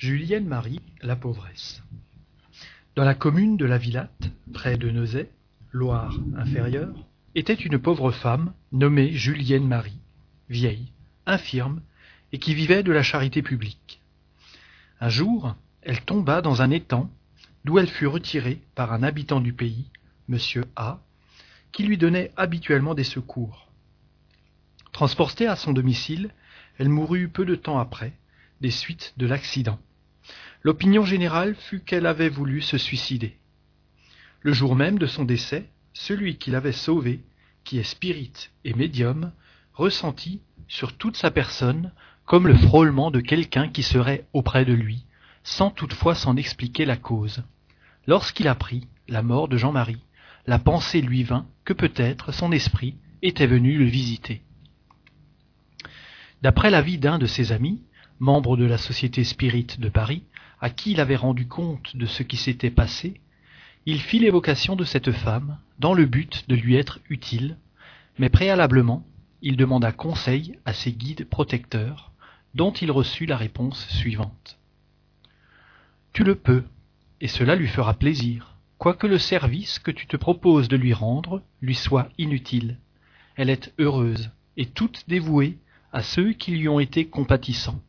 Julienne Marie, la pauvresse. Dans la commune de la Villatte, près de Neuzet, Loire inférieure, était une pauvre femme nommée Julienne Marie, vieille, infirme, et qui vivait de la charité publique. Un jour, elle tomba dans un étang, d'où elle fut retirée par un habitant du pays, monsieur A, qui lui donnait habituellement des secours. Transportée à son domicile, elle mourut peu de temps après, des suites de l'accident. L'opinion générale fut qu'elle avait voulu se suicider. Le jour même de son décès, celui qui l'avait sauvée, qui est spirit et médium, ressentit sur toute sa personne comme le frôlement de quelqu'un qui serait auprès de lui, sans toutefois s'en expliquer la cause. Lorsqu'il apprit la mort de Jean-Marie, la pensée lui vint que peut-être son esprit était venu le visiter. D'après l'avis d'un de ses amis, membre de la Société Spirit de Paris, à qui il avait rendu compte de ce qui s'était passé, il fit l'évocation de cette femme dans le but de lui être utile, mais préalablement il demanda conseil à ses guides protecteurs, dont il reçut la réponse suivante. Tu le peux, et cela lui fera plaisir, quoique le service que tu te proposes de lui rendre lui soit inutile. Elle est heureuse et toute dévouée à ceux qui lui ont été compatissants.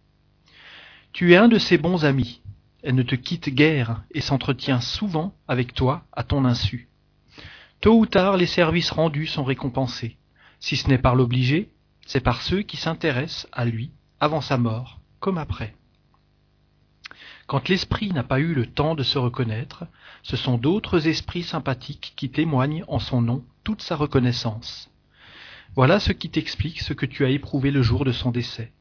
Tu es un de ses bons amis. Elle ne te quitte guère et s'entretient souvent avec toi à ton insu. Tôt ou tard, les services rendus sont récompensés. Si ce n'est par l'obligé, c'est par ceux qui s'intéressent à lui avant sa mort comme après. Quand l'esprit n'a pas eu le temps de se reconnaître, ce sont d'autres esprits sympathiques qui témoignent en son nom toute sa reconnaissance. Voilà ce qui t'explique ce que tu as éprouvé le jour de son décès.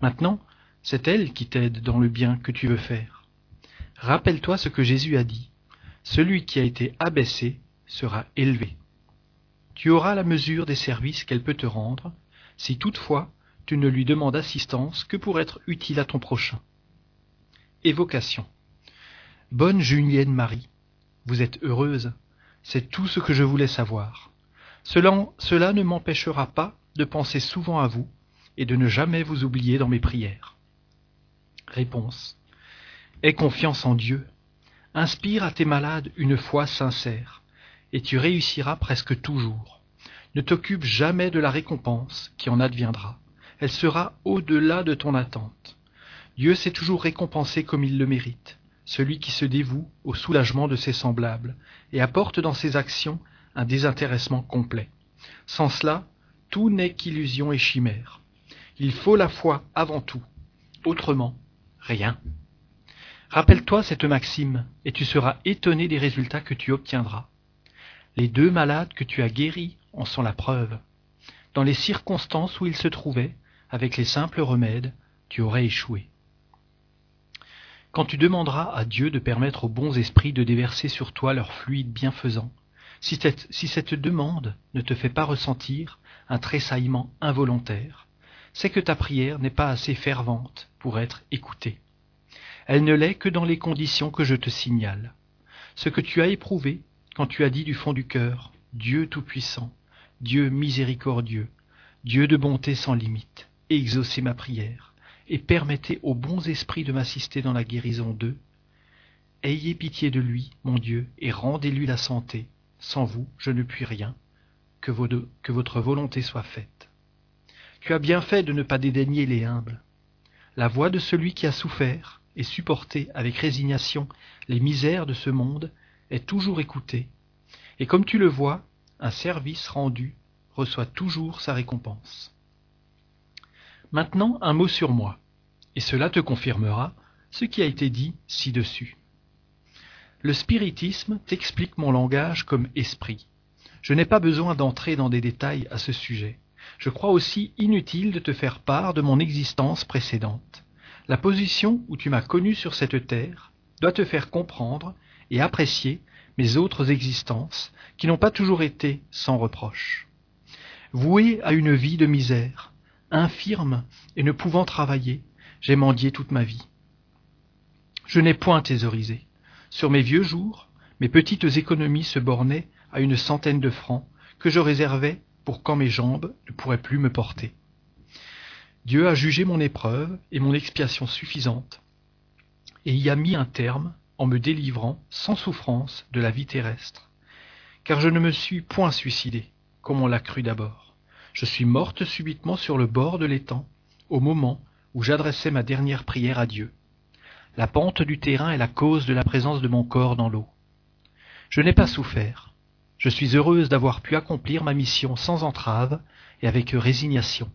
Maintenant, c'est elle qui t'aide dans le bien que tu veux faire. Rappelle-toi ce que Jésus a dit. Celui qui a été abaissé sera élevé. Tu auras la mesure des services qu'elle peut te rendre, si toutefois tu ne lui demandes assistance que pour être utile à ton prochain. Évocation. Bonne Julienne Marie, vous êtes heureuse, c'est tout ce que je voulais savoir. Cela, ne m'empêchera pas de penser souvent à vous et de ne jamais vous oublier dans mes prières. Réponse. Aie confiance en Dieu. Inspire à tes malades une foi sincère, et tu réussiras presque toujours. Ne t'occupe jamais de la récompense qui en adviendra. Elle sera au-delà de ton attente. Dieu sait toujours récompenser comme il le mérite, celui qui se dévoue au soulagement de ses semblables, et apporte dans ses actions un désintéressement complet. Sans cela, tout n'est qu'illusion et chimère. Il faut la foi avant tout. Autrement, Rien. Rappelle-toi cette maxime, et tu seras étonné des résultats que tu obtiendras. Les deux malades que tu as guéris en sont la preuve. Dans les circonstances où ils se trouvaient, avec les simples remèdes, tu aurais échoué. Quand tu demanderas à Dieu de permettre aux bons esprits de déverser sur toi leur fluide bienfaisant, si cette, si cette demande ne te fait pas ressentir un tressaillement involontaire, c'est que ta prière n'est pas assez fervente pour être écoutée. Elle ne l'est que dans les conditions que je te signale. Ce que tu as éprouvé quand tu as dit du fond du cœur Dieu Tout-Puissant, Dieu miséricordieux, Dieu de bonté sans limite, exaucez ma prière, et permettez aux bons esprits de m'assister dans la guérison d'eux. Ayez pitié de lui, mon Dieu, et rendez-lui la santé. Sans vous, je ne puis rien. Que, que votre volonté soit faite. Tu as bien fait de ne pas dédaigner les humbles. La voix de celui qui a souffert et supporté avec résignation les misères de ce monde est toujours écoutée, et comme tu le vois, un service rendu reçoit toujours sa récompense. Maintenant un mot sur moi, et cela te confirmera ce qui a été dit ci-dessus. Le spiritisme t'explique mon langage comme esprit. Je n'ai pas besoin d'entrer dans des détails à ce sujet je crois aussi inutile de te faire part de mon existence précédente. La position où tu m'as connu sur cette terre doit te faire comprendre et apprécier mes autres existences qui n'ont pas toujours été sans reproche. Voué à une vie de misère, infirme et ne pouvant travailler, j'ai mendié toute ma vie. Je n'ai point thésaurisé. Sur mes vieux jours, mes petites économies se bornaient à une centaine de francs que je réservais pour quand mes jambes ne pourraient plus me porter. Dieu a jugé mon épreuve et mon expiation suffisante. et y a mis un terme en me délivrant sans souffrance de la vie terrestre. Car je ne me suis point suicidé, comme on l'a cru d'abord. Je suis morte subitement sur le bord de l'étang, au moment où j'adressais ma dernière prière à Dieu. La pente du terrain est la cause de la présence de mon corps dans l'eau. Je n'ai pas souffert. Je suis heureuse d'avoir pu accomplir ma mission sans entrave et avec résignation.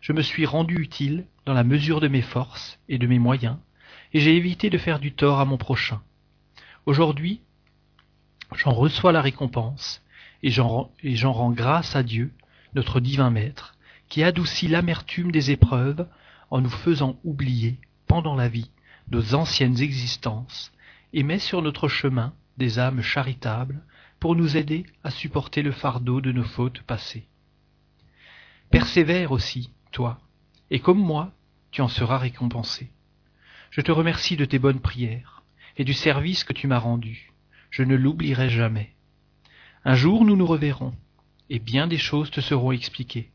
Je me suis rendu utile dans la mesure de mes forces et de mes moyens, et j'ai évité de faire du tort à mon prochain. Aujourd'hui, j'en reçois la récompense, et j'en rends grâce à Dieu, notre divin Maître, qui adoucit l'amertume des épreuves en nous faisant oublier, pendant la vie, nos anciennes existences, et met sur notre chemin des âmes charitables pour nous aider à supporter le fardeau de nos fautes passées. Persévère aussi, toi, et comme moi, tu en seras récompensé. Je te remercie de tes bonnes prières et du service que tu m'as rendu. Je ne l'oublierai jamais. Un jour nous nous reverrons, et bien des choses te seront expliquées.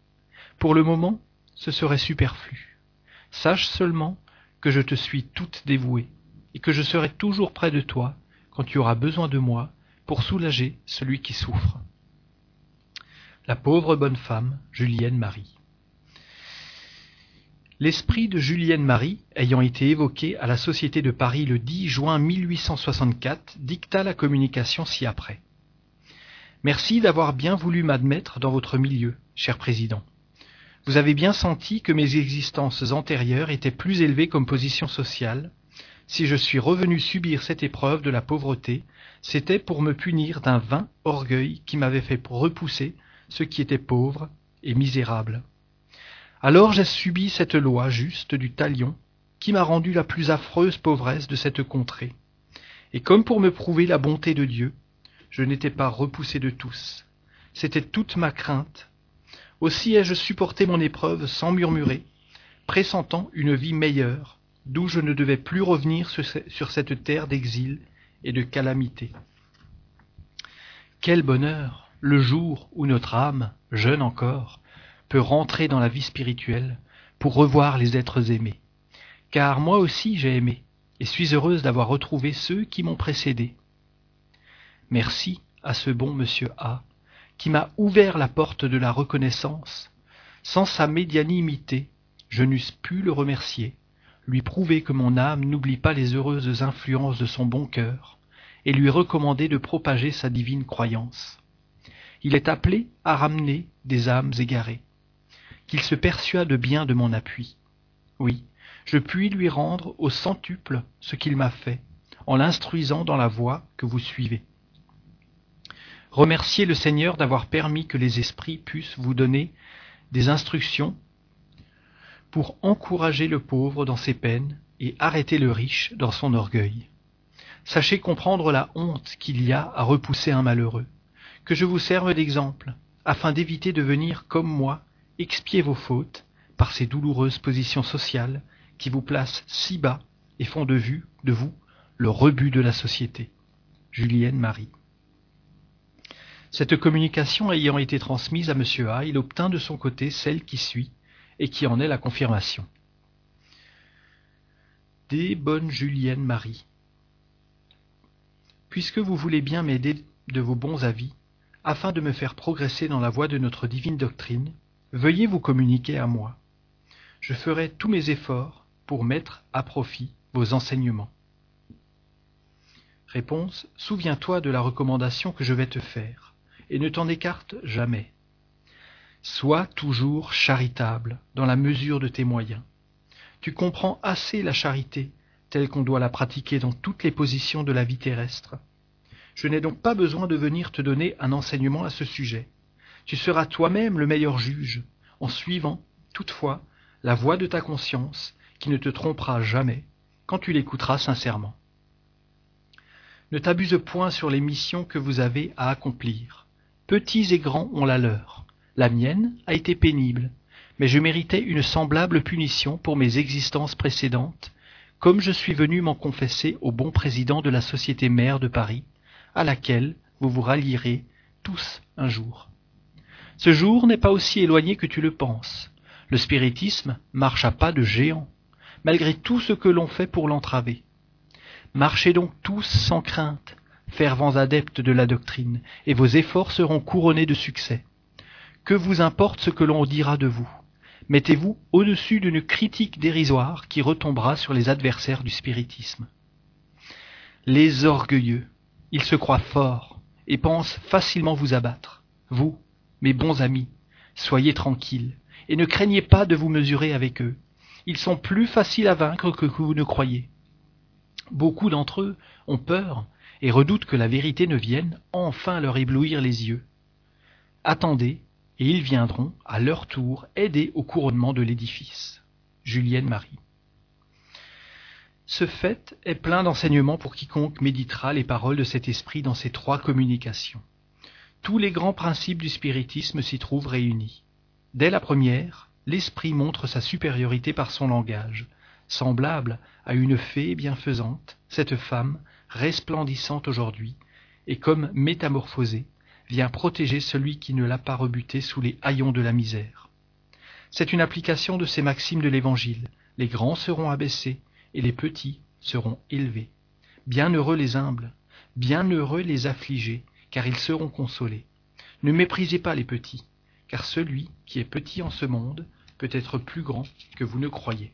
Pour le moment, ce serait superflu. Sache seulement que je te suis toute dévouée, et que je serai toujours près de toi quand tu auras besoin de moi pour soulager celui qui souffre. La pauvre bonne femme, Julienne Marie. L'esprit de Julienne Marie, ayant été évoqué à la Société de Paris le 10 juin 1864, dicta la communication ci-après. Merci d'avoir bien voulu m'admettre dans votre milieu, cher président. Vous avez bien senti que mes existences antérieures étaient plus élevées comme position sociale. Si je suis revenu subir cette épreuve de la pauvreté, c'était pour me punir d'un vain orgueil qui m'avait fait repousser ce qui était pauvre et misérable. Alors j'ai subi cette loi juste du talion qui m'a rendu la plus affreuse pauvresse de cette contrée. Et comme pour me prouver la bonté de Dieu, je n'étais pas repoussé de tous. C'était toute ma crainte. Aussi ai-je supporté mon épreuve sans murmurer, pressentant une vie meilleure, d'où je ne devais plus revenir sur cette terre d'exil et de calamité. Quel bonheur le jour où notre âme, jeune encore, peut rentrer dans la vie spirituelle pour revoir les êtres aimés. Car moi aussi j'ai aimé, et suis heureuse d'avoir retrouvé ceux qui m'ont précédé. Merci à ce bon monsieur A, qui m'a ouvert la porte de la reconnaissance. Sans sa médianimité, je n'eusse pu le remercier, lui prouver que mon âme n'oublie pas les heureuses influences de son bon cœur, et lui recommander de propager sa divine croyance. Il est appelé à ramener des âmes égarées qu'il se persuade bien de mon appui. Oui, je puis lui rendre au centuple ce qu'il m'a fait, en l'instruisant dans la voie que vous suivez. Remerciez le Seigneur d'avoir permis que les esprits puissent vous donner des instructions pour encourager le pauvre dans ses peines et arrêter le riche dans son orgueil. Sachez comprendre la honte qu'il y a à repousser un malheureux, que je vous serve d'exemple, afin d'éviter de venir comme moi expiez vos fautes par ces douloureuses positions sociales qui vous placent si bas et font de vue de vous le rebut de la société. Julienne Marie. Cette communication ayant été transmise à M. A, il obtint de son côté celle qui suit et qui en est la confirmation. Des bonnes Julienne Marie. Puisque vous voulez bien m'aider de vos bons avis, afin de me faire progresser dans la voie de notre divine doctrine, Veuillez vous communiquer à moi. Je ferai tous mes efforts pour mettre à profit vos enseignements. Réponse. Souviens-toi de la recommandation que je vais te faire, et ne t'en écarte jamais. Sois toujours charitable dans la mesure de tes moyens. Tu comprends assez la charité telle qu'on doit la pratiquer dans toutes les positions de la vie terrestre. Je n'ai donc pas besoin de venir te donner un enseignement à ce sujet. Tu seras toi-même le meilleur juge, en suivant, toutefois, la voix de ta conscience, qui ne te trompera jamais, quand tu l'écouteras sincèrement. Ne t'abuse point sur les missions que vous avez à accomplir. Petits et grands ont la leur. La mienne a été pénible, mais je méritais une semblable punition pour mes existences précédentes, comme je suis venu m'en confesser au bon président de la Société mère de Paris, à laquelle vous vous rallierez tous un jour. Ce jour n'est pas aussi éloigné que tu le penses. Le spiritisme marche à pas de géant, malgré tout ce que l'on fait pour l'entraver. Marchez donc tous sans crainte, fervents adeptes de la doctrine, et vos efforts seront couronnés de succès. Que vous importe ce que l'on dira de vous? Mettez-vous au-dessus d'une critique dérisoire qui retombera sur les adversaires du spiritisme. Les orgueilleux, ils se croient forts et pensent facilement vous abattre. Vous, mes bons amis, soyez tranquilles et ne craignez pas de vous mesurer avec eux. Ils sont plus faciles à vaincre que vous ne croyez. Beaucoup d'entre eux ont peur et redoutent que la vérité ne vienne enfin leur éblouir les yeux. Attendez, et ils viendront, à leur tour, aider au couronnement de l'édifice. Julienne Marie. Ce fait est plein d'enseignements pour quiconque méditera les paroles de cet esprit dans ces trois communications. Tous les grands principes du spiritisme s'y trouvent réunis. Dès la première, l'esprit montre sa supériorité par son langage. Semblable à une fée bienfaisante, cette femme, resplendissante aujourd'hui, et comme métamorphosée, vient protéger celui qui ne l'a pas rebuté sous les haillons de la misère. C'est une application de ces maximes de l'Évangile. Les grands seront abaissés et les petits seront élevés. Bienheureux les humbles, bienheureux les affligés, car ils seront consolés. Ne méprisez pas les petits, car celui qui est petit en ce monde peut être plus grand que vous ne croyez.